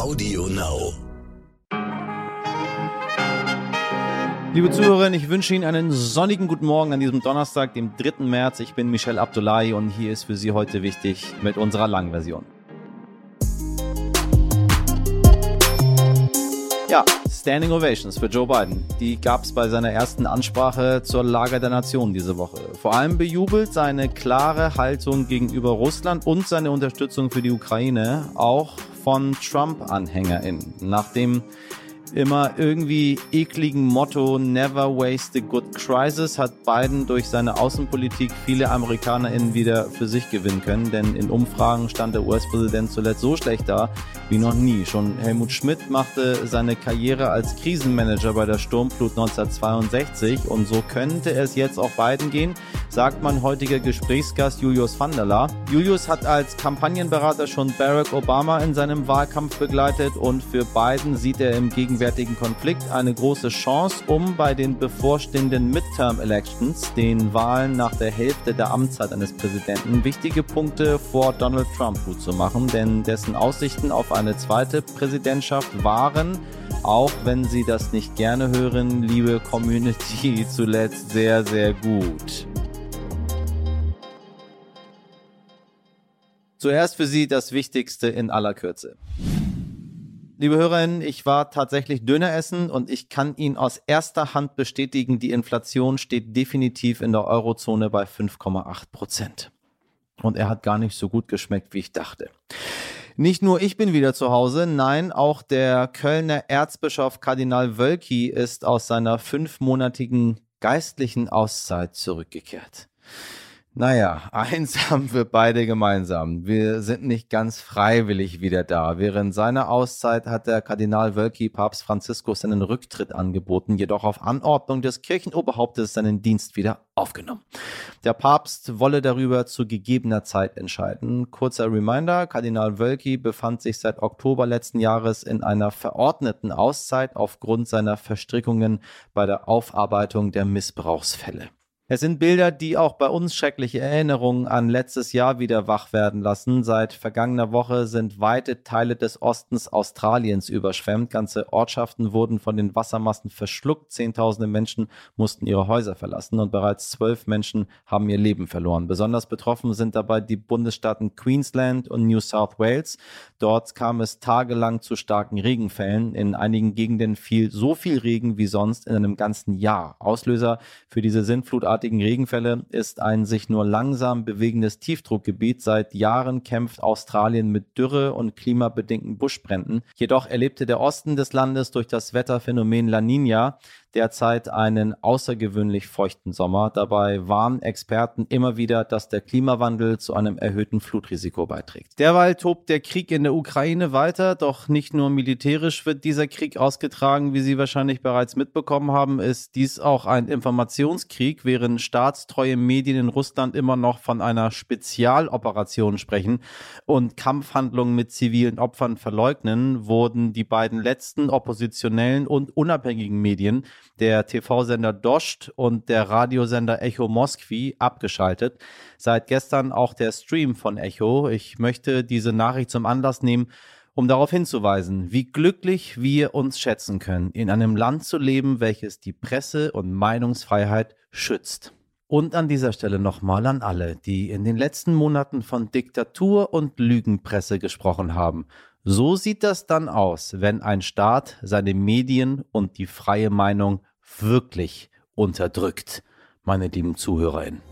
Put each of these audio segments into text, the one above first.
Audio Now. Liebe Zuhörerinnen, ich wünsche Ihnen einen sonnigen guten Morgen an diesem Donnerstag, dem 3. März. Ich bin Michel Abdullahi und hier ist für Sie heute wichtig mit unserer Langversion. Ja, Standing Ovations für Joe Biden. Die gab es bei seiner ersten Ansprache zur Lage der Nation diese Woche. Vor allem bejubelt seine klare Haltung gegenüber Russland und seine Unterstützung für die Ukraine, auch von Trump-AnhängerInnen. Nachdem immer irgendwie ekligen Motto Never Waste a Good Crisis hat Biden durch seine Außenpolitik viele AmerikanerInnen wieder für sich gewinnen können, denn in Umfragen stand der US-Präsident zuletzt so schlecht da wie noch nie. Schon Helmut Schmidt machte seine Karriere als Krisenmanager bei der Sturmflut 1962 und so könnte es jetzt auch Biden gehen, sagt mein heutiger Gesprächsgast Julius van der La. Julius hat als Kampagnenberater schon Barack Obama in seinem Wahlkampf begleitet und für Biden sieht er im Gegenteil gegenwärtigen Konflikt eine große Chance, um bei den bevorstehenden Midterm Elections, den Wahlen nach der Hälfte der Amtszeit eines Präsidenten, wichtige Punkte vor Donald Trump gut zu machen, denn dessen Aussichten auf eine zweite Präsidentschaft waren, auch wenn Sie das nicht gerne hören, liebe Community, zuletzt sehr, sehr gut. Zuerst für Sie das Wichtigste in aller Kürze. Liebe Hörerinnen, ich war tatsächlich Döner essen und ich kann Ihnen aus erster Hand bestätigen, die Inflation steht definitiv in der Eurozone bei 5,8 Prozent. Und er hat gar nicht so gut geschmeckt, wie ich dachte. Nicht nur ich bin wieder zu Hause, nein, auch der Kölner Erzbischof Kardinal Wölki ist aus seiner fünfmonatigen geistlichen Auszeit zurückgekehrt. Naja, eins haben wir beide gemeinsam. Wir sind nicht ganz freiwillig wieder da. Während seiner Auszeit hat der Kardinal Wölki Papst Franziskus seinen Rücktritt angeboten, jedoch auf Anordnung des Kirchenoberhauptes seinen Dienst wieder aufgenommen. Der Papst wolle darüber zu gegebener Zeit entscheiden. Kurzer Reminder, Kardinal Wölki befand sich seit Oktober letzten Jahres in einer verordneten Auszeit aufgrund seiner Verstrickungen bei der Aufarbeitung der Missbrauchsfälle. Es sind Bilder, die auch bei uns schreckliche Erinnerungen an letztes Jahr wieder wach werden lassen. Seit vergangener Woche sind weite Teile des Ostens Australiens überschwemmt. Ganze Ortschaften wurden von den Wassermassen verschluckt. Zehntausende Menschen mussten ihre Häuser verlassen und bereits zwölf Menschen haben ihr Leben verloren. Besonders betroffen sind dabei die Bundesstaaten Queensland und New South Wales. Dort kam es tagelang zu starken Regenfällen. In einigen Gegenden fiel so viel Regen wie sonst in einem ganzen Jahr. Auslöser für diese Sintflutartige derartigen Regenfälle ist ein sich nur langsam bewegendes Tiefdruckgebiet. Seit Jahren kämpft Australien mit Dürre und klimabedingten Buschbränden. Jedoch erlebte der Osten des Landes durch das Wetterphänomen La Nina derzeit einen außergewöhnlich feuchten Sommer. Dabei warnen Experten immer wieder, dass der Klimawandel zu einem erhöhten Flutrisiko beiträgt. Derweil tobt der Krieg in der Ukraine weiter, doch nicht nur militärisch wird dieser Krieg ausgetragen, wie Sie wahrscheinlich bereits mitbekommen haben, ist dies auch ein Informationskrieg, während staatstreue Medien in Russland immer noch von einer Spezialoperation sprechen und Kampfhandlungen mit zivilen Opfern verleugnen, wurden die beiden letzten oppositionellen und unabhängigen Medien der TV-Sender Dost und der Radiosender Echo Moskwi abgeschaltet. Seit gestern auch der Stream von Echo. Ich möchte diese Nachricht zum Anlass nehmen, um darauf hinzuweisen, wie glücklich wir uns schätzen können, in einem Land zu leben, welches die Presse- und Meinungsfreiheit schützt. Und an dieser Stelle nochmal an alle, die in den letzten Monaten von Diktatur und Lügenpresse gesprochen haben. So sieht das dann aus, wenn ein Staat seine Medien und die freie Meinung wirklich unterdrückt, meine lieben Zuhörerinnen.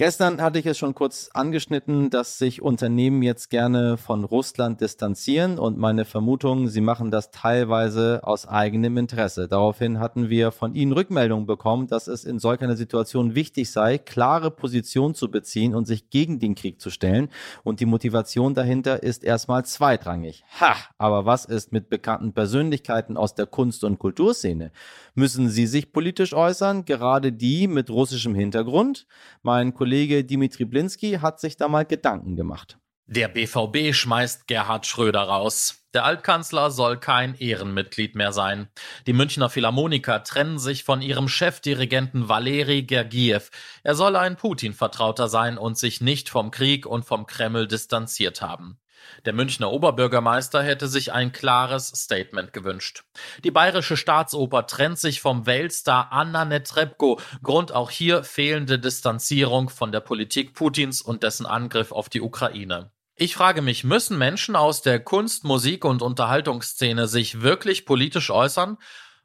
Gestern hatte ich es schon kurz angeschnitten, dass sich Unternehmen jetzt gerne von Russland distanzieren und meine Vermutung, sie machen das teilweise aus eigenem Interesse. Daraufhin hatten wir von Ihnen Rückmeldungen bekommen, dass es in solch einer Situation wichtig sei, klare Position zu beziehen und sich gegen den Krieg zu stellen. Und die Motivation dahinter ist erstmal zweitrangig. Ha, aber was ist mit bekannten Persönlichkeiten aus der Kunst- und Kulturszene? Müssen sie sich politisch äußern, gerade die mit russischem Hintergrund? Mein Kollege Kollege Dimitri Blinski hat sich da mal Gedanken gemacht. Der BVB schmeißt Gerhard Schröder raus. Der Altkanzler soll kein Ehrenmitglied mehr sein. Die Münchner Philharmoniker trennen sich von ihrem Chefdirigenten Valeri Gergiev. Er soll ein Putin-Vertrauter sein und sich nicht vom Krieg und vom Kreml distanziert haben. Der Münchner Oberbürgermeister hätte sich ein klares Statement gewünscht. Die Bayerische Staatsoper trennt sich vom Weltstar Anna Netrebko. Grund auch hier fehlende Distanzierung von der Politik Putins und dessen Angriff auf die Ukraine. Ich frage mich, müssen Menschen aus der Kunst, Musik und Unterhaltungsszene sich wirklich politisch äußern?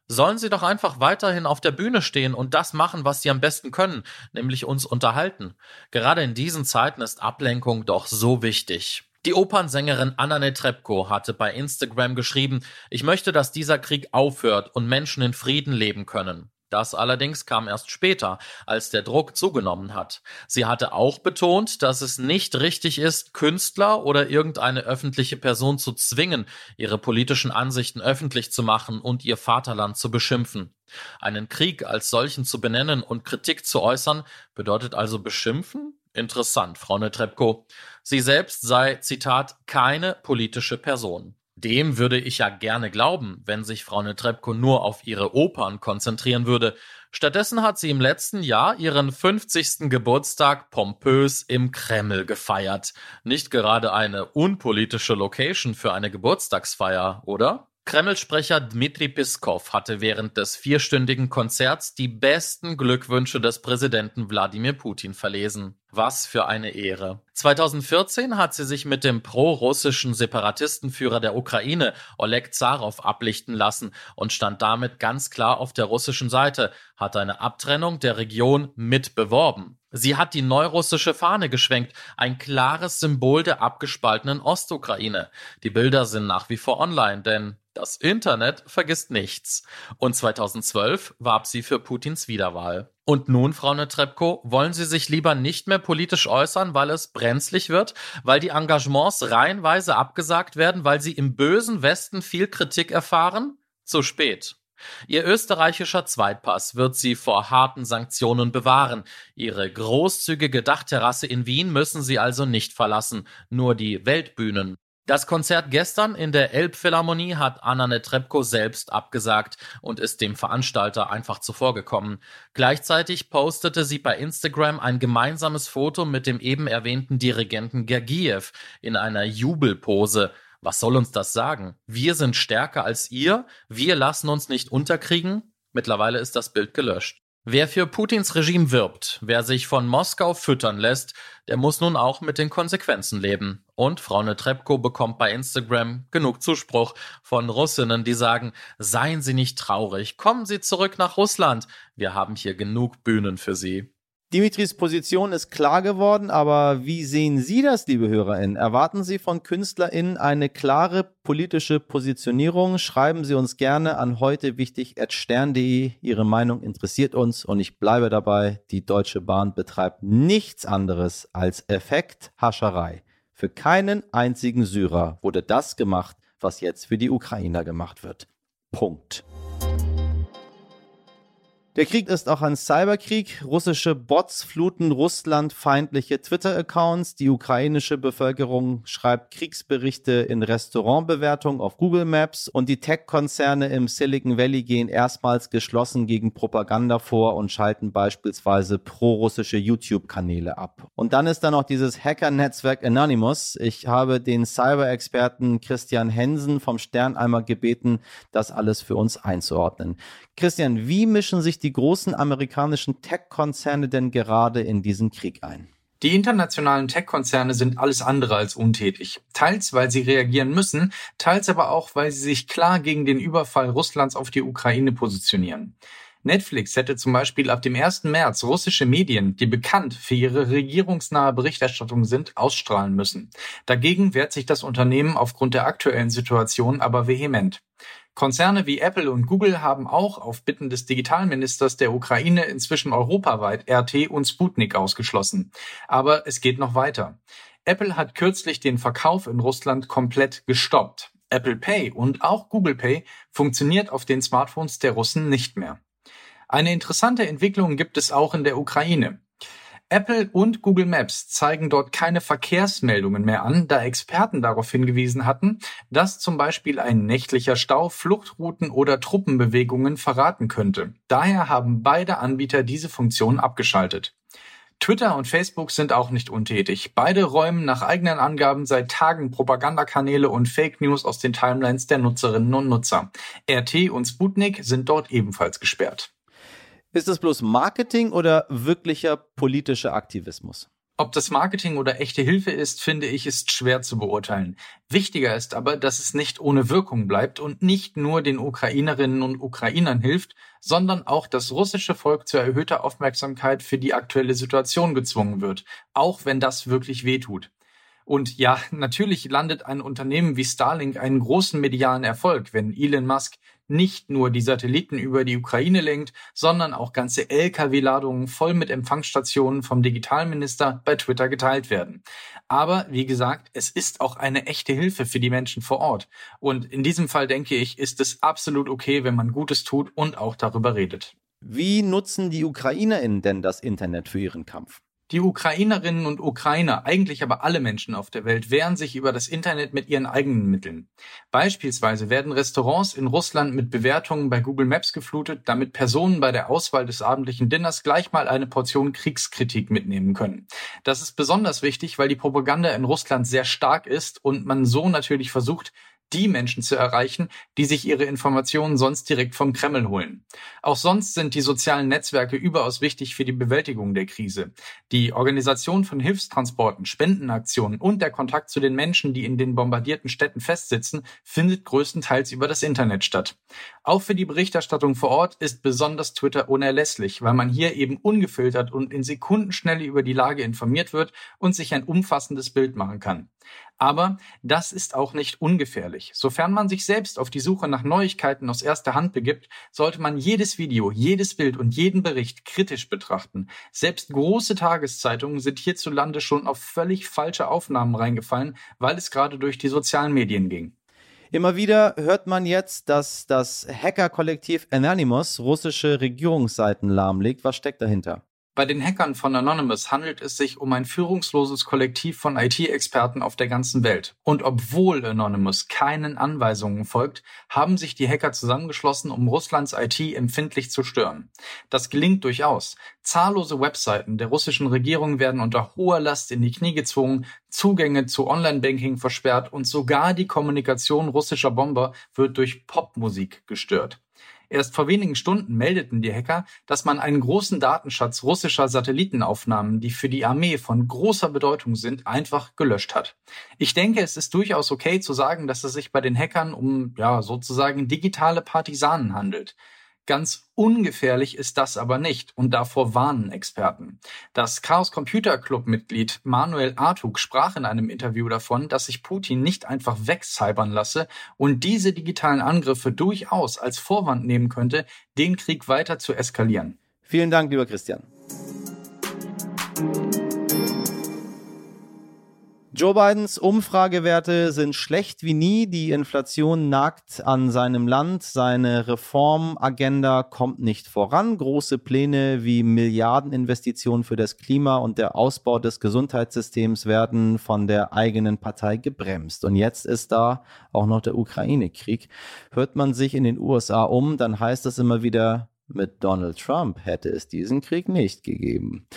Sollen sie doch einfach weiterhin auf der Bühne stehen und das machen, was sie am besten können, nämlich uns unterhalten. Gerade in diesen Zeiten ist Ablenkung doch so wichtig. Die Opernsängerin Anna Netrebko hatte bei Instagram geschrieben, ich möchte, dass dieser Krieg aufhört und Menschen in Frieden leben können. Das allerdings kam erst später, als der Druck zugenommen hat. Sie hatte auch betont, dass es nicht richtig ist, Künstler oder irgendeine öffentliche Person zu zwingen, ihre politischen Ansichten öffentlich zu machen und ihr Vaterland zu beschimpfen. Einen Krieg als solchen zu benennen und Kritik zu äußern, bedeutet also beschimpfen? Interessant, Frau Netrebko. Sie selbst sei, Zitat, keine politische Person. Dem würde ich ja gerne glauben, wenn sich Frau Netrebko nur auf ihre Opern konzentrieren würde. Stattdessen hat sie im letzten Jahr ihren 50. Geburtstag pompös im Kreml gefeiert. Nicht gerade eine unpolitische Location für eine Geburtstagsfeier, oder? Kreml-Sprecher Dmitri Piskov hatte während des vierstündigen Konzerts die besten Glückwünsche des Präsidenten Wladimir Putin verlesen. Was für eine Ehre. 2014 hat sie sich mit dem pro-russischen Separatistenführer der Ukraine, Oleg Zarow, ablichten lassen und stand damit ganz klar auf der russischen Seite, hat eine Abtrennung der Region mit beworben. Sie hat die neurussische Fahne geschwenkt, ein klares Symbol der abgespaltenen Ostukraine. Die Bilder sind nach wie vor online, denn das Internet vergisst nichts. Und 2012 warb sie für Putins Wiederwahl. Und nun, Frau Netrebko, wollen Sie sich lieber nicht mehr politisch äußern, weil es brenzlig wird, weil die Engagements reihenweise abgesagt werden, weil Sie im bösen Westen viel Kritik erfahren? Zu spät. Ihr österreichischer Zweitpass wird sie vor harten Sanktionen bewahren. Ihre großzügige Dachterrasse in Wien müssen sie also nicht verlassen, nur die Weltbühnen. Das Konzert gestern in der Elbphilharmonie hat Anna Netrebko selbst abgesagt und ist dem Veranstalter einfach zuvorgekommen. Gleichzeitig postete sie bei Instagram ein gemeinsames Foto mit dem eben erwähnten Dirigenten Gergiev in einer Jubelpose. Was soll uns das sagen? Wir sind stärker als ihr, wir lassen uns nicht unterkriegen? Mittlerweile ist das Bild gelöscht. Wer für Putins Regime wirbt, wer sich von Moskau füttern lässt, der muss nun auch mit den Konsequenzen leben. Und Frau Netrebko bekommt bei Instagram genug Zuspruch von Russinnen, die sagen, seien Sie nicht traurig, kommen Sie zurück nach Russland, wir haben hier genug Bühnen für Sie. Dimitris Position ist klar geworden, aber wie sehen Sie das, liebe HörerInnen? Erwarten Sie von KünstlerInnen eine klare politische Positionierung? Schreiben Sie uns gerne an heute wichtig stern.de. Ihre Meinung interessiert uns und ich bleibe dabei, die Deutsche Bahn betreibt nichts anderes als Effekthascherei. Für keinen einzigen Syrer wurde das gemacht, was jetzt für die Ukrainer gemacht wird. Punkt. Der Krieg ist auch ein Cyberkrieg. Russische Bots fluten russlandfeindliche Twitter-Accounts. Die ukrainische Bevölkerung schreibt Kriegsberichte in Restaurantbewertungen auf Google Maps. Und die Tech-Konzerne im Silicon Valley gehen erstmals geschlossen gegen Propaganda vor und schalten beispielsweise pro-russische YouTube-Kanäle ab. Und dann ist da noch dieses Hacker-Netzwerk Anonymous. Ich habe den Cyber-Experten Christian Hensen vom Stern einmal gebeten, das alles für uns einzuordnen. Christian, wie mischen sich die großen amerikanischen Tech-Konzerne denn gerade in diesen Krieg ein? Die internationalen Tech-Konzerne sind alles andere als untätig. Teils, weil sie reagieren müssen, teils aber auch, weil sie sich klar gegen den Überfall Russlands auf die Ukraine positionieren. Netflix hätte zum Beispiel ab dem 1. März russische Medien, die bekannt für ihre regierungsnahe Berichterstattung sind, ausstrahlen müssen. Dagegen wehrt sich das Unternehmen aufgrund der aktuellen Situation aber vehement. Konzerne wie Apple und Google haben auch auf Bitten des Digitalministers der Ukraine inzwischen europaweit RT und Sputnik ausgeschlossen. Aber es geht noch weiter. Apple hat kürzlich den Verkauf in Russland komplett gestoppt. Apple Pay und auch Google Pay funktioniert auf den Smartphones der Russen nicht mehr. Eine interessante Entwicklung gibt es auch in der Ukraine. Apple und Google Maps zeigen dort keine Verkehrsmeldungen mehr an, da Experten darauf hingewiesen hatten, dass zum Beispiel ein nächtlicher Stau Fluchtrouten oder Truppenbewegungen verraten könnte. Daher haben beide Anbieter diese Funktion abgeschaltet. Twitter und Facebook sind auch nicht untätig. Beide räumen nach eigenen Angaben seit Tagen Propagandakanäle und Fake News aus den Timelines der Nutzerinnen und Nutzer. RT und Sputnik sind dort ebenfalls gesperrt. Ist es bloß Marketing oder wirklicher politischer Aktivismus? Ob das Marketing oder echte Hilfe ist, finde ich, ist schwer zu beurteilen. Wichtiger ist aber, dass es nicht ohne Wirkung bleibt und nicht nur den Ukrainerinnen und Ukrainern hilft, sondern auch das russische Volk zu erhöhter Aufmerksamkeit für die aktuelle Situation gezwungen wird, auch wenn das wirklich wehtut. Und ja, natürlich landet ein Unternehmen wie Starlink einen großen medialen Erfolg, wenn Elon Musk nicht nur die Satelliten über die Ukraine lenkt, sondern auch ganze Lkw-Ladungen voll mit Empfangsstationen vom Digitalminister bei Twitter geteilt werden. Aber wie gesagt, es ist auch eine echte Hilfe für die Menschen vor Ort. Und in diesem Fall denke ich, ist es absolut okay, wenn man Gutes tut und auch darüber redet. Wie nutzen die UkrainerInnen denn das Internet für ihren Kampf? Die Ukrainerinnen und Ukrainer, eigentlich aber alle Menschen auf der Welt, wehren sich über das Internet mit ihren eigenen Mitteln. Beispielsweise werden Restaurants in Russland mit Bewertungen bei Google Maps geflutet, damit Personen bei der Auswahl des abendlichen Dinners gleich mal eine Portion Kriegskritik mitnehmen können. Das ist besonders wichtig, weil die Propaganda in Russland sehr stark ist und man so natürlich versucht, die Menschen zu erreichen, die sich ihre Informationen sonst direkt vom Kreml holen. Auch sonst sind die sozialen Netzwerke überaus wichtig für die Bewältigung der Krise. Die Organisation von Hilfstransporten, Spendenaktionen und der Kontakt zu den Menschen, die in den bombardierten Städten festsitzen, findet größtenteils über das Internet statt. Auch für die Berichterstattung vor Ort ist besonders Twitter unerlässlich, weil man hier eben ungefiltert und in Sekundenschnelle über die Lage informiert wird und sich ein umfassendes Bild machen kann. Aber das ist auch nicht ungefährlich. Sofern man sich selbst auf die Suche nach Neuigkeiten aus erster Hand begibt, sollte man jedes Video, jedes Bild und jeden Bericht kritisch betrachten. Selbst große Tageszeitungen sind hierzulande schon auf völlig falsche Aufnahmen reingefallen, weil es gerade durch die sozialen Medien ging. Immer wieder hört man jetzt, dass das Hacker-Kollektiv Anonymous russische Regierungsseiten lahmlegt. Was steckt dahinter? Bei den Hackern von Anonymous handelt es sich um ein führungsloses Kollektiv von IT-Experten auf der ganzen Welt. Und obwohl Anonymous keinen Anweisungen folgt, haben sich die Hacker zusammengeschlossen, um Russlands IT empfindlich zu stören. Das gelingt durchaus. Zahllose Webseiten der russischen Regierung werden unter hoher Last in die Knie gezwungen, Zugänge zu Online-Banking versperrt und sogar die Kommunikation russischer Bomber wird durch Popmusik gestört. Erst vor wenigen Stunden meldeten die Hacker, dass man einen großen Datenschatz russischer Satellitenaufnahmen, die für die Armee von großer Bedeutung sind, einfach gelöscht hat. Ich denke, es ist durchaus okay zu sagen, dass es sich bei den Hackern um, ja, sozusagen digitale Partisanen handelt. Ganz ungefährlich ist das aber nicht und davor warnen Experten. Das Chaos Computer Club Mitglied Manuel Artug sprach in einem Interview davon, dass sich Putin nicht einfach wegcybern lasse und diese digitalen Angriffe durchaus als Vorwand nehmen könnte, den Krieg weiter zu eskalieren. Vielen Dank, lieber Christian. Joe Bidens Umfragewerte sind schlecht wie nie. Die Inflation nagt an seinem Land. Seine Reformagenda kommt nicht voran. Große Pläne wie Milliardeninvestitionen für das Klima und der Ausbau des Gesundheitssystems werden von der eigenen Partei gebremst. Und jetzt ist da auch noch der Ukraine-Krieg. Hört man sich in den USA um, dann heißt es immer wieder, mit Donald Trump hätte es diesen Krieg nicht gegeben.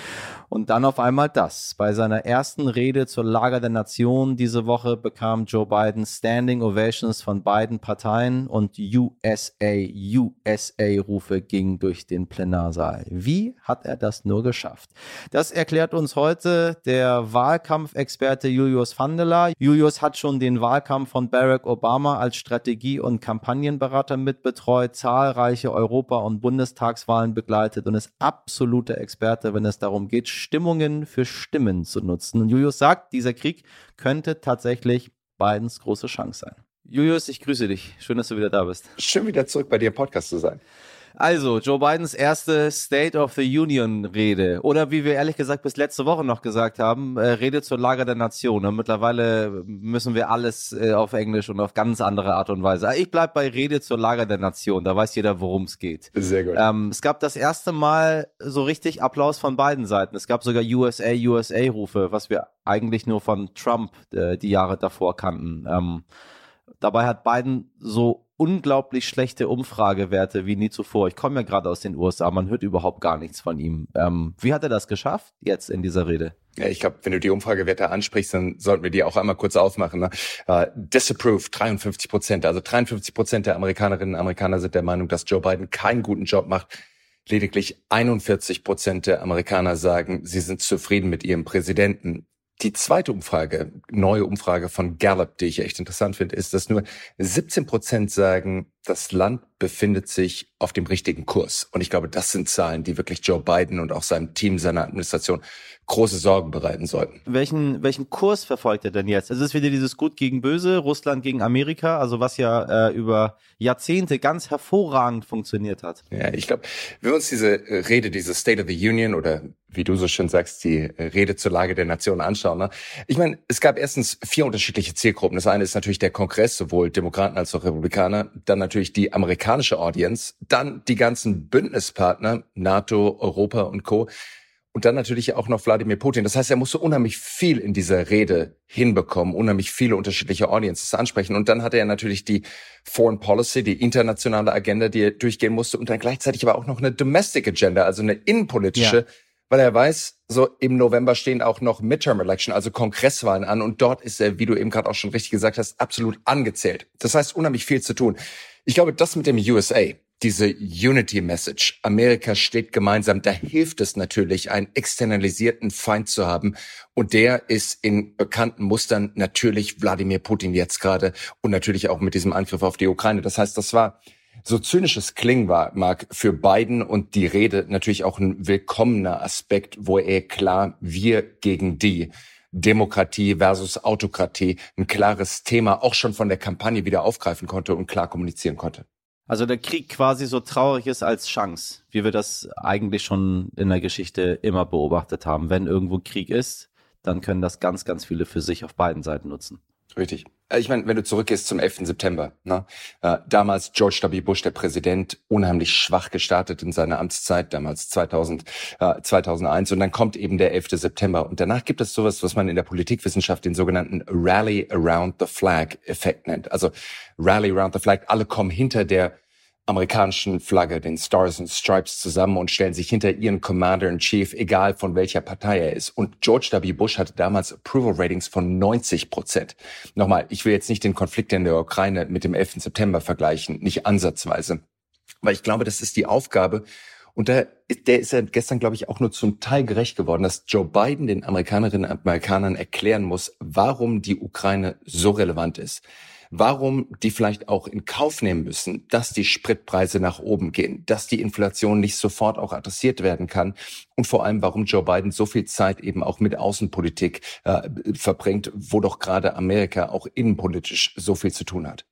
Und dann auf einmal das. Bei seiner ersten Rede zur Lage der Nation diese Woche bekam Joe Biden Standing Ovations von beiden Parteien und USA, USA Rufe gingen durch den Plenarsaal. Wie hat er das nur geschafft? Das erklärt uns heute der Wahlkampfexperte Julius Vandela. Julius hat schon den Wahlkampf von Barack Obama als Strategie- und Kampagnenberater mitbetreut, zahlreiche Europa- und Bundestagswahlen begleitet und ist absoluter Experte, wenn es darum geht, Stimmungen für Stimmen zu nutzen. Und Julius sagt, dieser Krieg könnte tatsächlich Bidens große Chance sein. Julius, ich grüße dich. Schön, dass du wieder da bist. Schön wieder zurück bei dir im Podcast zu sein. Also, Joe Bidens erste State of the Union Rede. Oder wie wir ehrlich gesagt bis letzte Woche noch gesagt haben, äh, Rede zur Lage der Nation. Und mittlerweile müssen wir alles äh, auf Englisch und auf ganz andere Art und Weise. Ich bleib bei Rede zur Lage der Nation. Da weiß jeder, worum es geht. Sehr gut. Ähm, es gab das erste Mal so richtig Applaus von beiden Seiten. Es gab sogar USA, USA Rufe, was wir eigentlich nur von Trump äh, die Jahre davor kannten. Ähm, dabei hat Biden so unglaublich schlechte Umfragewerte wie nie zuvor. Ich komme ja gerade aus den USA, man hört überhaupt gar nichts von ihm. Ähm, wie hat er das geschafft jetzt in dieser Rede? Ja, ich glaube, wenn du die Umfragewerte ansprichst, dann sollten wir die auch einmal kurz aufmachen. Ne? Uh, disapprove 53 Prozent. Also 53 Prozent der Amerikanerinnen und Amerikaner sind der Meinung, dass Joe Biden keinen guten Job macht. Lediglich 41 Prozent der Amerikaner sagen, sie sind zufrieden mit ihrem Präsidenten. Die zweite Umfrage, neue Umfrage von Gallup, die ich echt interessant finde, ist, dass nur 17 Prozent sagen, das Land befindet sich auf dem richtigen Kurs. Und ich glaube, das sind Zahlen, die wirklich Joe Biden und auch seinem Team, seiner Administration große Sorgen bereiten sollten. Welchen, welchen Kurs verfolgt er denn jetzt? Es ist wieder dieses Gut gegen Böse, Russland gegen Amerika, also was ja äh, über Jahrzehnte ganz hervorragend funktioniert hat. Ja, ich glaube, wenn wir uns diese äh, Rede, diese State of the Union oder wie du so schön sagst, die äh, Rede zur Lage der Nation anschauen. Ne? Ich meine, es gab erstens vier unterschiedliche Zielgruppen. Das eine ist natürlich der Kongress, sowohl Demokraten als auch Republikaner. Dann natürlich die amerikanische Audience. Dann die ganzen Bündnispartner, NATO, Europa und Co und dann natürlich auch noch Wladimir Putin. Das heißt, er musste unheimlich viel in dieser Rede hinbekommen, unheimlich viele unterschiedliche Audiences ansprechen. Und dann hatte er natürlich die Foreign Policy, die internationale Agenda, die er durchgehen musste und dann gleichzeitig aber auch noch eine Domestic Agenda, also eine innenpolitische, ja. Weil er weiß, so im November stehen auch noch Midterm Election, also Kongresswahlen an und dort ist er, wie du eben gerade auch schon richtig gesagt hast, absolut angezählt. Das heißt, unheimlich viel zu tun. Ich glaube, das mit dem USA, diese Unity Message. Amerika steht gemeinsam. Da hilft es natürlich, einen externalisierten Feind zu haben. Und der ist in bekannten Mustern natürlich Wladimir Putin jetzt gerade und natürlich auch mit diesem Angriff auf die Ukraine. Das heißt, das war so zynisches klingen war, mag für Biden und die Rede natürlich auch ein willkommener Aspekt, wo er klar wir gegen die Demokratie versus Autokratie ein klares Thema auch schon von der Kampagne wieder aufgreifen konnte und klar kommunizieren konnte. Also der Krieg quasi so traurig ist als Chance, wie wir das eigentlich schon in der Geschichte immer beobachtet haben. Wenn irgendwo Krieg ist, dann können das ganz, ganz viele für sich auf beiden Seiten nutzen. Richtig. Äh, ich meine, wenn du zurückgehst zum 11. September, ne? Äh, damals George W. Bush, der Präsident, unheimlich schwach gestartet in seiner Amtszeit, damals 2000, äh, 2001. Und dann kommt eben der 11. September. Und danach gibt es sowas, was man in der Politikwissenschaft den sogenannten Rally Around the Flag Effekt nennt. Also Rally Around the Flag, alle kommen hinter der amerikanischen Flagge, den Stars and Stripes zusammen und stellen sich hinter ihren Commander-in-Chief, egal von welcher Partei er ist. Und George W. Bush hatte damals Approval Ratings von 90 Prozent. Nochmal, ich will jetzt nicht den Konflikt in der Ukraine mit dem 11. September vergleichen, nicht ansatzweise. Weil ich glaube, das ist die Aufgabe, und der, der ist ja gestern, glaube ich, auch nur zum Teil gerecht geworden, dass Joe Biden den Amerikanerinnen und Amerikanern erklären muss, warum die Ukraine so relevant ist warum die vielleicht auch in Kauf nehmen müssen, dass die Spritpreise nach oben gehen, dass die Inflation nicht sofort auch adressiert werden kann und vor allem, warum Joe Biden so viel Zeit eben auch mit Außenpolitik äh, verbringt, wo doch gerade Amerika auch innenpolitisch so viel zu tun hat.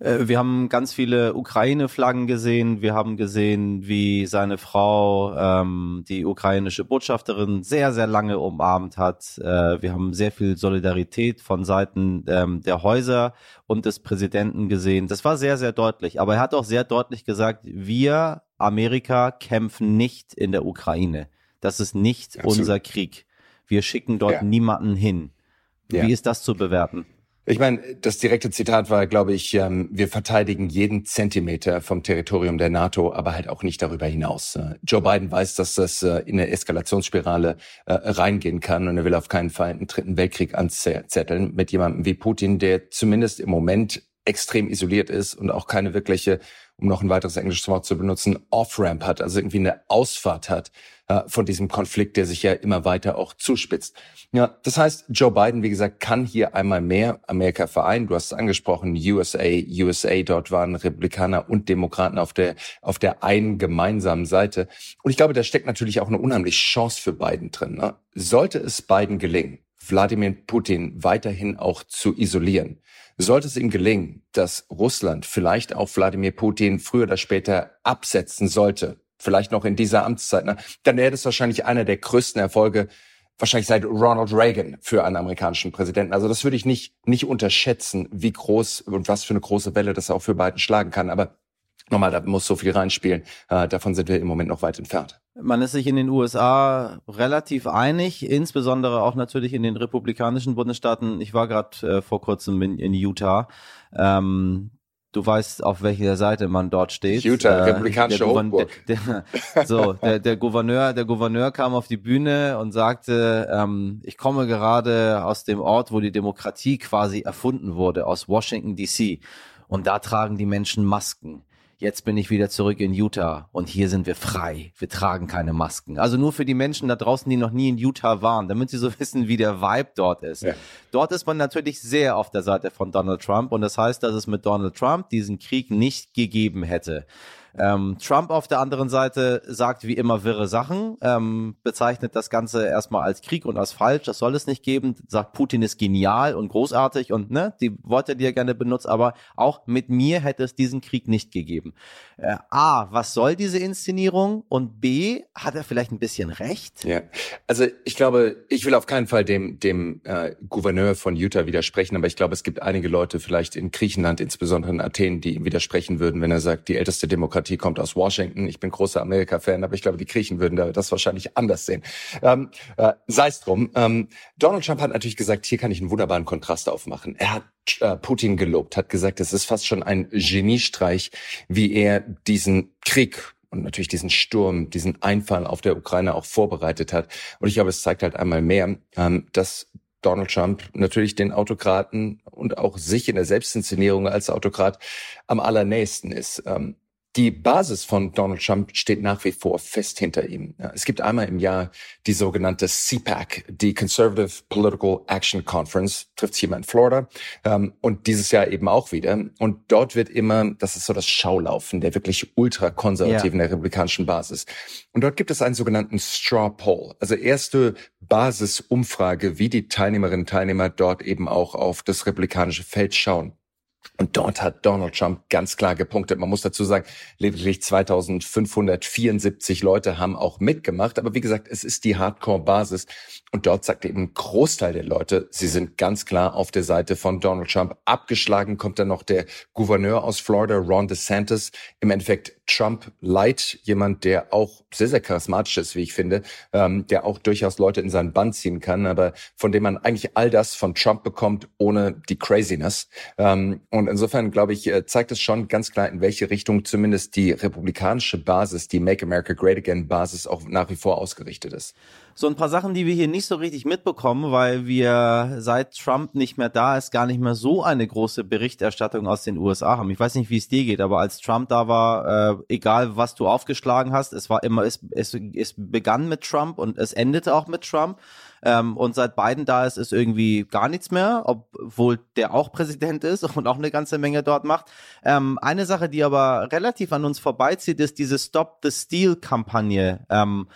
Äh, wir haben ganz viele Ukraine-Flaggen gesehen. Wir haben gesehen, wie seine Frau ähm, die ukrainische Botschafterin sehr, sehr lange umarmt hat. Äh, wir haben sehr viel Solidarität von Seiten ähm, der Häuser und des Präsidenten gesehen. Das war sehr, sehr deutlich. Aber er hat auch sehr deutlich gesagt, wir, Amerika, kämpfen nicht in der Ukraine. Das ist nicht Absolut. unser Krieg. Wir schicken dort ja. niemanden hin. Ja. Wie ist das zu bewerten? Ich meine, das direkte Zitat war, glaube ich, ähm, wir verteidigen jeden Zentimeter vom Territorium der NATO, aber halt auch nicht darüber hinaus. Äh, Joe Biden weiß, dass das äh, in eine Eskalationsspirale äh, reingehen kann und er will auf keinen Fall einen dritten Weltkrieg anzetteln mit jemandem wie Putin, der zumindest im Moment extrem isoliert ist und auch keine wirkliche um noch ein weiteres englisches Wort zu benutzen, Off-Ramp hat, also irgendwie eine Ausfahrt hat äh, von diesem Konflikt, der sich ja immer weiter auch zuspitzt. Ja, das heißt, Joe Biden, wie gesagt, kann hier einmal mehr Amerika vereinen. Du hast es angesprochen, USA, USA, dort waren Republikaner und Demokraten auf der, auf der einen gemeinsamen Seite. Und ich glaube, da steckt natürlich auch eine unheimliche Chance für Biden drin. Ne? Sollte es Biden gelingen, Wladimir Putin weiterhin auch zu isolieren, sollte es ihm gelingen, dass Russland vielleicht auch Wladimir Putin früher oder später absetzen sollte, vielleicht noch in dieser Amtszeit, ne, dann wäre das wahrscheinlich einer der größten Erfolge, wahrscheinlich seit Ronald Reagan für einen amerikanischen Präsidenten. Also das würde ich nicht, nicht unterschätzen, wie groß und was für eine große Welle das auch für Biden schlagen kann. Aber nochmal, da muss so viel reinspielen. Äh, davon sind wir im Moment noch weit entfernt. Man ist sich in den USA relativ einig, insbesondere auch natürlich in den republikanischen Bundesstaaten. Ich war gerade äh, vor kurzem in, in Utah. Ähm, du weißt, auf welcher Seite man dort steht. Utah, äh, republikanische. Der, der, so, der, der Gouverneur, der Gouverneur kam auf die Bühne und sagte, ähm, ich komme gerade aus dem Ort, wo die Demokratie quasi erfunden wurde, aus Washington DC. Und da tragen die Menschen Masken jetzt bin ich wieder zurück in Utah und hier sind wir frei. Wir tragen keine Masken. Also nur für die Menschen da draußen, die noch nie in Utah waren, damit sie so wissen, wie der Vibe dort ist. Ja. Dort ist man natürlich sehr auf der Seite von Donald Trump und das heißt, dass es mit Donald Trump diesen Krieg nicht gegeben hätte. Ähm, Trump auf der anderen Seite sagt wie immer wirre Sachen, ähm, bezeichnet das Ganze erstmal als Krieg und als falsch, das soll es nicht geben, sagt Putin ist genial und großartig und ne, die Worte, die er gerne benutzt, aber auch mit mir hätte es diesen Krieg nicht gegeben. Äh, A, was soll diese Inszenierung? Und B, hat er vielleicht ein bisschen recht? Ja, also ich glaube, ich will auf keinen Fall dem, dem äh, Gouverneur von Utah widersprechen, aber ich glaube, es gibt einige Leute vielleicht in Griechenland, insbesondere in Athen, die ihm widersprechen würden, wenn er sagt, die älteste Demokratie Demokratie kommt aus Washington. Ich bin großer Amerika-Fan, aber ich glaube, die Griechen würden da das wahrscheinlich anders sehen. Ähm, äh, Sei es drum. Ähm, Donald Trump hat natürlich gesagt, hier kann ich einen wunderbaren Kontrast aufmachen. Er hat äh, Putin gelobt, hat gesagt, es ist fast schon ein Geniestreich, wie er diesen Krieg und natürlich diesen Sturm, diesen Einfall auf der Ukraine auch vorbereitet hat. Und ich glaube, es zeigt halt einmal mehr, ähm, dass Donald Trump natürlich den Autokraten und auch sich in der Selbstinszenierung als Autokrat am allernächsten ist. Ähm, die Basis von Donald Trump steht nach wie vor fest hinter ihm. Es gibt einmal im Jahr die sogenannte CPAC, die Conservative Political Action Conference, trifft sich immer in Florida ähm, und dieses Jahr eben auch wieder. Und dort wird immer, das ist so das Schaulaufen der wirklich ultrakonservativen yeah. der republikanischen Basis. Und dort gibt es einen sogenannten Straw Poll, also erste Basisumfrage, wie die Teilnehmerinnen und Teilnehmer dort eben auch auf das republikanische Feld schauen. Und dort hat Donald Trump ganz klar gepunktet. Man muss dazu sagen, lediglich 2574 Leute haben auch mitgemacht. Aber wie gesagt, es ist die Hardcore-Basis. Und dort sagt eben ein Großteil der Leute, sie sind ganz klar auf der Seite von Donald Trump. Abgeschlagen kommt dann noch der Gouverneur aus Florida, Ron DeSantis. Im Endeffekt Trump Light, jemand, der auch sehr, sehr charismatisch ist, wie ich finde, ähm, der auch durchaus Leute in seinen Bann ziehen kann, aber von dem man eigentlich all das von Trump bekommt, ohne die Craziness. Ähm, und insofern, glaube ich, äh, zeigt es schon ganz klar, in welche Richtung zumindest die republikanische Basis, die Make America Great Again Basis auch nach wie vor ausgerichtet ist. So ein paar Sachen, die wir hier nicht so richtig mitbekommen, weil wir seit Trump nicht mehr da ist, gar nicht mehr so eine große Berichterstattung aus den USA haben. Ich weiß nicht, wie es dir geht, aber als Trump da war, äh, egal was du aufgeschlagen hast, es war immer, es, es, es begann mit Trump und es endete auch mit Trump. Ähm, und seit Biden da ist, ist irgendwie gar nichts mehr, obwohl der auch Präsident ist und auch eine ganze Menge dort macht. Ähm, eine Sache, die aber relativ an uns vorbeizieht, ist diese Stop the Steal-Kampagne. Ähm,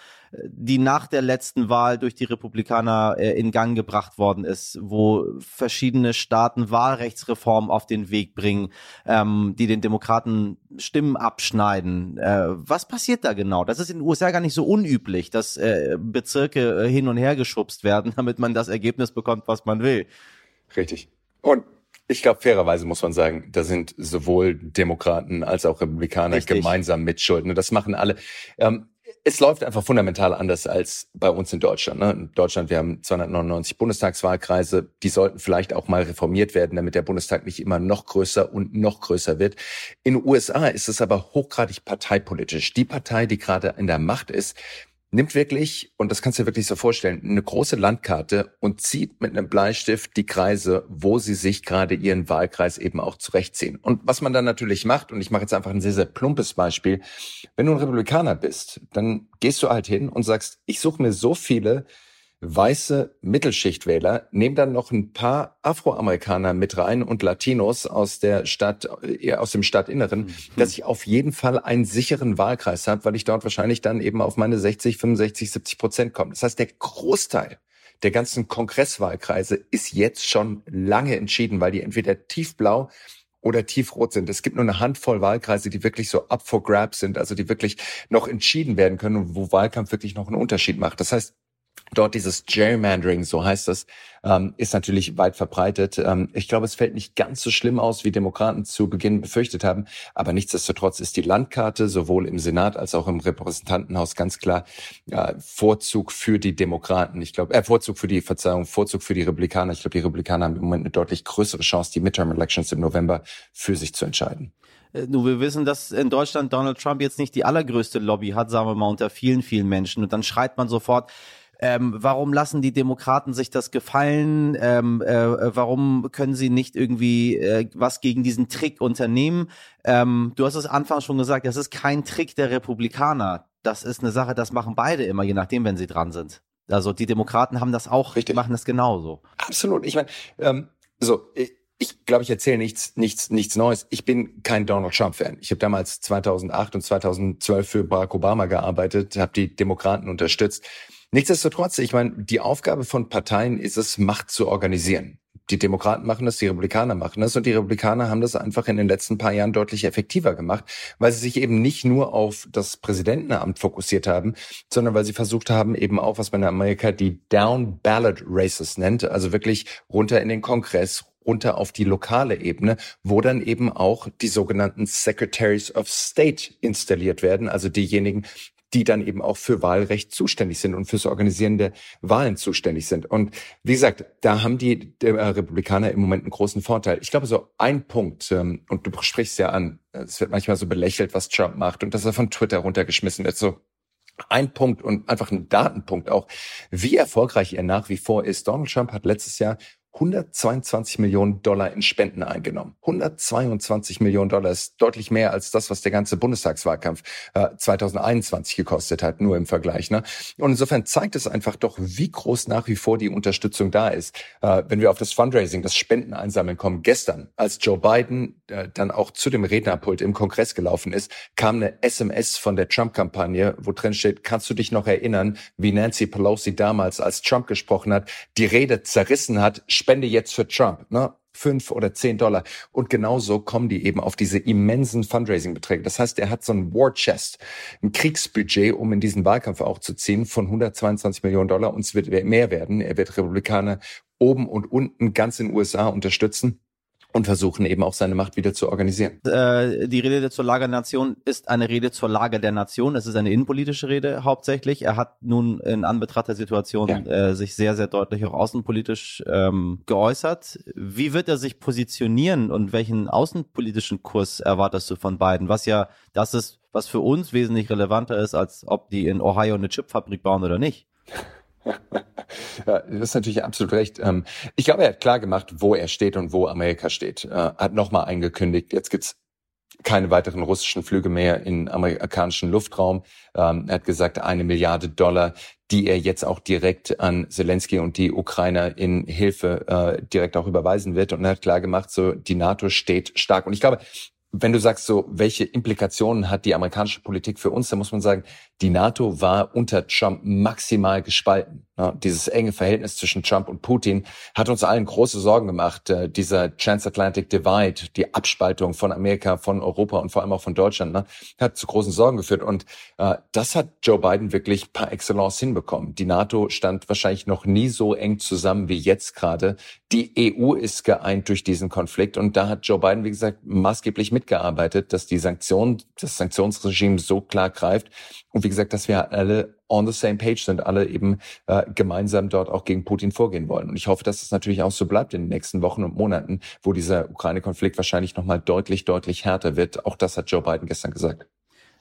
die nach der letzten Wahl durch die Republikaner äh, in Gang gebracht worden ist, wo verschiedene Staaten Wahlrechtsreformen auf den Weg bringen, ähm, die den Demokraten Stimmen abschneiden. Äh, was passiert da genau? Das ist in den USA gar nicht so unüblich, dass äh, Bezirke äh, hin und her geschubst werden, damit man das Ergebnis bekommt, was man will. Richtig. Und ich glaube, fairerweise muss man sagen, da sind sowohl Demokraten als auch Republikaner Richtig. gemeinsam mitschulden. Das machen alle. Ähm, es läuft einfach fundamental anders als bei uns in Deutschland. Ne? In Deutschland, wir haben 299 Bundestagswahlkreise, die sollten vielleicht auch mal reformiert werden, damit der Bundestag nicht immer noch größer und noch größer wird. In den USA ist es aber hochgradig parteipolitisch. Die Partei, die gerade in der Macht ist, nimmt wirklich, und das kannst du dir wirklich so vorstellen, eine große Landkarte und zieht mit einem Bleistift die Kreise, wo sie sich gerade ihren Wahlkreis eben auch zurechtziehen. Und was man dann natürlich macht, und ich mache jetzt einfach ein sehr, sehr plumpes Beispiel, wenn du ein Republikaner bist, dann gehst du halt hin und sagst, ich suche mir so viele weiße Mittelschichtwähler, nehmen dann noch ein paar Afroamerikaner mit rein und Latinos aus der Stadt, eher aus dem Stadtinneren, mhm. dass ich auf jeden Fall einen sicheren Wahlkreis habe, weil ich dort wahrscheinlich dann eben auf meine 60, 65, 70 Prozent komme. Das heißt, der Großteil der ganzen Kongresswahlkreise ist jetzt schon lange entschieden, weil die entweder tiefblau oder tiefrot sind. Es gibt nur eine Handvoll Wahlkreise, die wirklich so up for grabs sind, also die wirklich noch entschieden werden können und wo Wahlkampf wirklich noch einen Unterschied macht. Das heißt, Dort dieses Gerrymandering, so heißt das, ähm, ist natürlich weit verbreitet. Ähm, ich glaube, es fällt nicht ganz so schlimm aus, wie Demokraten zu Beginn befürchtet haben. Aber nichtsdestotrotz ist die Landkarte sowohl im Senat als auch im Repräsentantenhaus ganz klar äh, Vorzug für die Demokraten. Ich glaube, äh, Vorzug für die Verzeihung, Vorzug für die Republikaner. Ich glaube, die Republikaner haben im Moment eine deutlich größere Chance, die Midterm-Elections im November für sich zu entscheiden. Äh, nur wir wissen, dass in Deutschland Donald Trump jetzt nicht die allergrößte Lobby hat, sagen wir mal, unter vielen, vielen Menschen. Und dann schreit man sofort, ähm, warum lassen die Demokraten sich das gefallen? Ähm, äh, warum können sie nicht irgendwie äh, was gegen diesen Trick unternehmen? Ähm, du hast es anfangs schon gesagt, das ist kein Trick der Republikaner. Das ist eine Sache, das machen beide immer, je nachdem, wenn sie dran sind. Also die Demokraten haben das auch, Richtig. machen das genauso. Absolut. Ich meine, ähm, so, ich, ich glaube, ich erzähle nichts, nichts, nichts Neues. Ich bin kein Donald Trump-Fan. Ich habe damals 2008 und 2012 für Barack Obama gearbeitet, habe die Demokraten unterstützt. Nichtsdestotrotz, ich meine, die Aufgabe von Parteien ist es, Macht zu organisieren. Die Demokraten machen das, die Republikaner machen das und die Republikaner haben das einfach in den letzten paar Jahren deutlich effektiver gemacht, weil sie sich eben nicht nur auf das Präsidentenamt fokussiert haben, sondern weil sie versucht haben, eben auch, was man in Amerika die Down Ballot Races nennt, also wirklich runter in den Kongress, runter auf die lokale Ebene, wo dann eben auch die sogenannten Secretaries of State installiert werden, also diejenigen, die dann eben auch für Wahlrecht zuständig sind und fürs Organisieren der Wahlen zuständig sind. Und wie gesagt, da haben die äh, Republikaner im Moment einen großen Vorteil. Ich glaube, so ein Punkt, ähm, und du sprichst ja an, es wird manchmal so belächelt, was Trump macht und dass er von Twitter runtergeschmissen wird. So ein Punkt und einfach ein Datenpunkt auch, wie erfolgreich er nach wie vor ist. Donald Trump hat letztes Jahr 122 Millionen Dollar in Spenden eingenommen. 122 Millionen Dollar ist deutlich mehr als das, was der ganze Bundestagswahlkampf äh, 2021 gekostet hat, nur im Vergleich. Ne? Und insofern zeigt es einfach doch, wie groß nach wie vor die Unterstützung da ist. Äh, wenn wir auf das Fundraising, das Spenden einsammeln kommen, gestern, als Joe Biden äh, dann auch zu dem Rednerpult im Kongress gelaufen ist, kam eine SMS von der Trump-Kampagne, wo drin steht, kannst du dich noch erinnern, wie Nancy Pelosi damals, als Trump gesprochen hat, die Rede zerrissen hat, spende jetzt für Trump, ne? fünf oder zehn Dollar. Und genauso kommen die eben auf diese immensen Fundraising-Beträge. Das heißt, er hat so ein War Chest, ein Kriegsbudget, um in diesen Wahlkampf auch zu ziehen von 122 Millionen Dollar. Und es wird mehr werden. Er wird Republikaner oben und unten ganz in den USA unterstützen und versuchen eben auch seine Macht wieder zu organisieren. Äh, die Rede zur Lage der Nation ist eine Rede zur Lage der Nation. Es ist eine innenpolitische Rede hauptsächlich. Er hat nun in Anbetracht der Situation ja. äh, sich sehr, sehr deutlich auch außenpolitisch ähm, geäußert. Wie wird er sich positionieren und welchen außenpolitischen Kurs erwartest du von beiden? Was ja das ist, was für uns wesentlich relevanter ist, als ob die in Ohio eine Chipfabrik bauen oder nicht. Ja, das ist natürlich absolut recht. Ähm, ich glaube, er hat klar gemacht, wo er steht und wo Amerika steht. Er hat nochmal angekündigt, jetzt gibt's keine weiteren russischen Flüge mehr in amerikanischen Luftraum. Ähm, er hat gesagt, eine Milliarde Dollar, die er jetzt auch direkt an Zelensky und die Ukrainer in Hilfe äh, direkt auch überweisen wird. Und er hat klar gemacht, so die NATO steht stark. Und ich glaube, wenn du sagst, so welche Implikationen hat die amerikanische Politik für uns, dann muss man sagen, die NATO war unter Trump maximal gespalten. Ja, dieses enge Verhältnis zwischen Trump und Putin hat uns allen große Sorgen gemacht. Äh, dieser Transatlantic Divide, die Abspaltung von Amerika, von Europa und vor allem auch von Deutschland, ne, hat zu großen Sorgen geführt. Und äh, das hat Joe Biden wirklich par excellence hinbekommen. Die NATO stand wahrscheinlich noch nie so eng zusammen wie jetzt gerade. Die EU ist geeint durch diesen Konflikt. Und da hat Joe Biden, wie gesagt, maßgeblich mitgearbeitet, dass die Sanktionen, das Sanktionsregime so klar greift. Und wie gesagt, dass wir alle on the same page sind, alle eben äh, gemeinsam dort auch gegen Putin vorgehen wollen. Und ich hoffe, dass es das natürlich auch so bleibt in den nächsten Wochen und Monaten, wo dieser Ukraine-Konflikt wahrscheinlich nochmal deutlich, deutlich härter wird. Auch das hat Joe Biden gestern gesagt.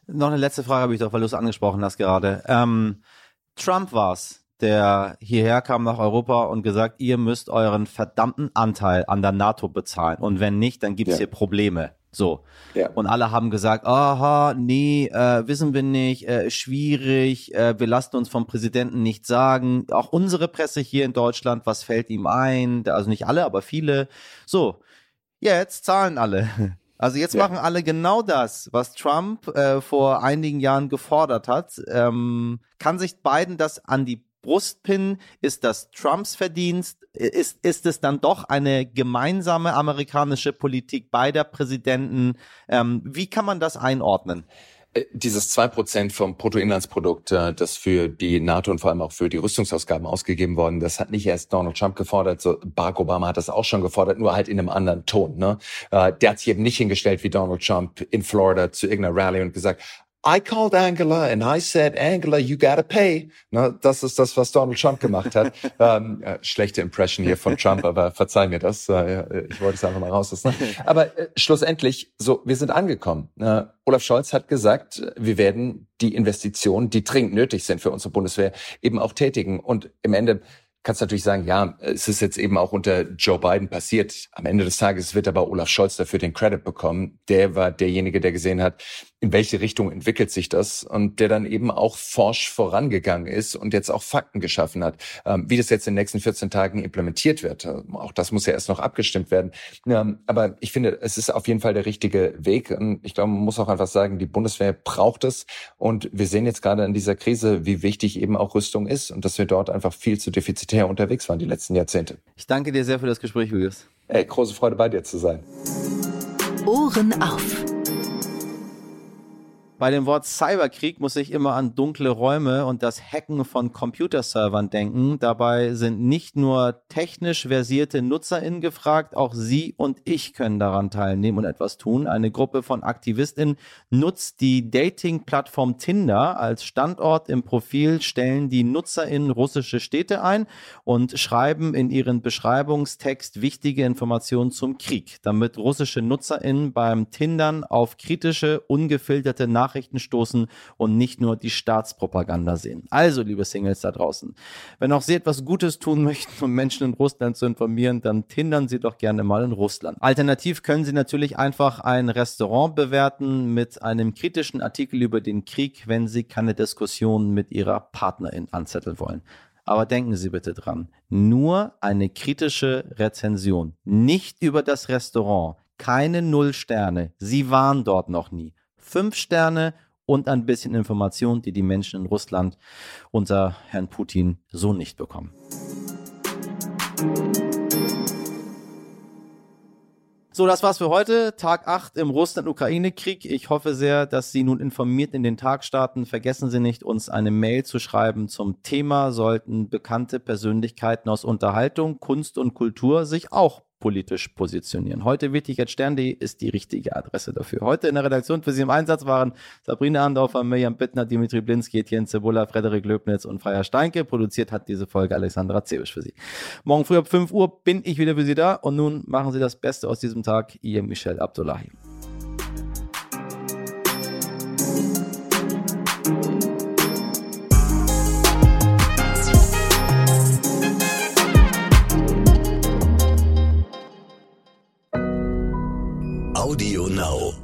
Noch eine letzte Frage habe ich doch, weil du es angesprochen hast gerade. Ähm, Trump war's, der hierher kam nach Europa und gesagt, ihr müsst euren verdammten Anteil an der NATO bezahlen. Und wenn nicht, dann gibt's ja. hier Probleme. So. Ja. Und alle haben gesagt, aha, nee, äh, wissen wir nicht, äh, schwierig, äh, wir lassen uns vom Präsidenten nicht sagen. Auch unsere Presse hier in Deutschland, was fällt ihm ein? Also nicht alle, aber viele. So, jetzt zahlen alle. Also jetzt ja. machen alle genau das, was Trump äh, vor einigen Jahren gefordert hat. Ähm, kann sich Biden das an die Brustpin? Ist das Trumps Verdienst? Ist, ist es dann doch eine gemeinsame amerikanische Politik beider Präsidenten? Ähm, wie kann man das einordnen? äh, dieses zwei Prozent vom Bruttoinlandsprodukt, äh, das für die NATO und vor allem auch für die Rüstungsausgaben ausgegeben worden, das hat nicht erst Donald Trump gefordert, so Barack Obama hat das auch schon gefordert, nur halt in einem anderen Ton. Ne? Äh, der hat sich eben nicht hingestellt wie Donald Trump in Florida zu irgendeiner Rallye und gesagt, I called Angela and I said, Angela, you gotta pay. Na, das ist das, was Donald Trump gemacht hat. ähm, äh, schlechte Impression hier von Trump, aber verzeih mir das. Äh, ich wollte es einfach mal rauslassen. Aber äh, schlussendlich, so, wir sind angekommen. Olaf Scholz hat gesagt, wir werden die Investitionen, die dringend nötig sind für unsere Bundeswehr, eben auch tätigen. Und im Ende kannst natürlich sagen, ja, es ist jetzt eben auch unter Joe Biden passiert. Am Ende des Tages wird aber Olaf Scholz dafür den Credit bekommen. Der war derjenige, der gesehen hat, in welche Richtung entwickelt sich das und der dann eben auch forsch vorangegangen ist und jetzt auch Fakten geschaffen hat. Ähm, wie das jetzt in den nächsten 14 Tagen implementiert wird, äh, auch das muss ja erst noch abgestimmt werden. Ähm, aber ich finde, es ist auf jeden Fall der richtige Weg. Und ich glaube, man muss auch einfach sagen, die Bundeswehr braucht es. Und wir sehen jetzt gerade in dieser Krise, wie wichtig eben auch Rüstung ist und dass wir dort einfach viel zu defizitär unterwegs waren die letzten Jahrzehnte. Ich danke dir sehr für das Gespräch, Julius. Ey, große Freude bei dir zu sein. Ohren auf. Bei dem Wort Cyberkrieg muss ich immer an dunkle Räume und das Hacken von Computerservern denken. Dabei sind nicht nur technisch versierte NutzerInnen gefragt, auch Sie und ich können daran teilnehmen und etwas tun. Eine Gruppe von AktivistInnen nutzt die Dating-Plattform Tinder als Standort im Profil, stellen die NutzerInnen russische Städte ein und schreiben in ihren Beschreibungstext wichtige Informationen zum Krieg, damit russische NutzerInnen beim Tindern auf kritische, ungefilterte Nachrichten Nachrichten stoßen und nicht nur die Staatspropaganda sehen. Also, liebe Singles da draußen, wenn auch Sie etwas Gutes tun möchten, um Menschen in Russland zu informieren, dann tindern Sie doch gerne mal in Russland. Alternativ können Sie natürlich einfach ein Restaurant bewerten mit einem kritischen Artikel über den Krieg, wenn Sie keine Diskussion mit Ihrer Partnerin anzetteln wollen. Aber denken Sie bitte dran, nur eine kritische Rezension, nicht über das Restaurant, keine Null Sterne. Sie waren dort noch nie fünf Sterne und ein bisschen Information, die die Menschen in Russland unter Herrn Putin so nicht bekommen. So, das war's für heute. Tag 8 im Russland-Ukraine-Krieg. Ich hoffe sehr, dass Sie nun informiert in den Tag starten. Vergessen Sie nicht, uns eine Mail zu schreiben zum Thema. Sollten bekannte Persönlichkeiten aus Unterhaltung, Kunst und Kultur sich auch politisch positionieren. Heute wichtig.stern.de ist die richtige Adresse dafür. Heute in der Redaktion für Sie im Einsatz waren Sabrina Andorfer, Mirjam Bittner, Dimitri Blinski, Etienne Cebula, Frederik Löbnitz und Freier Steinke. Produziert hat diese Folge Alexandra Zebisch für Sie. Morgen früh ab 5 Uhr bin ich wieder für Sie da und nun machen Sie das Beste aus diesem Tag. Ihr Michel Abdullahi. Audio Now.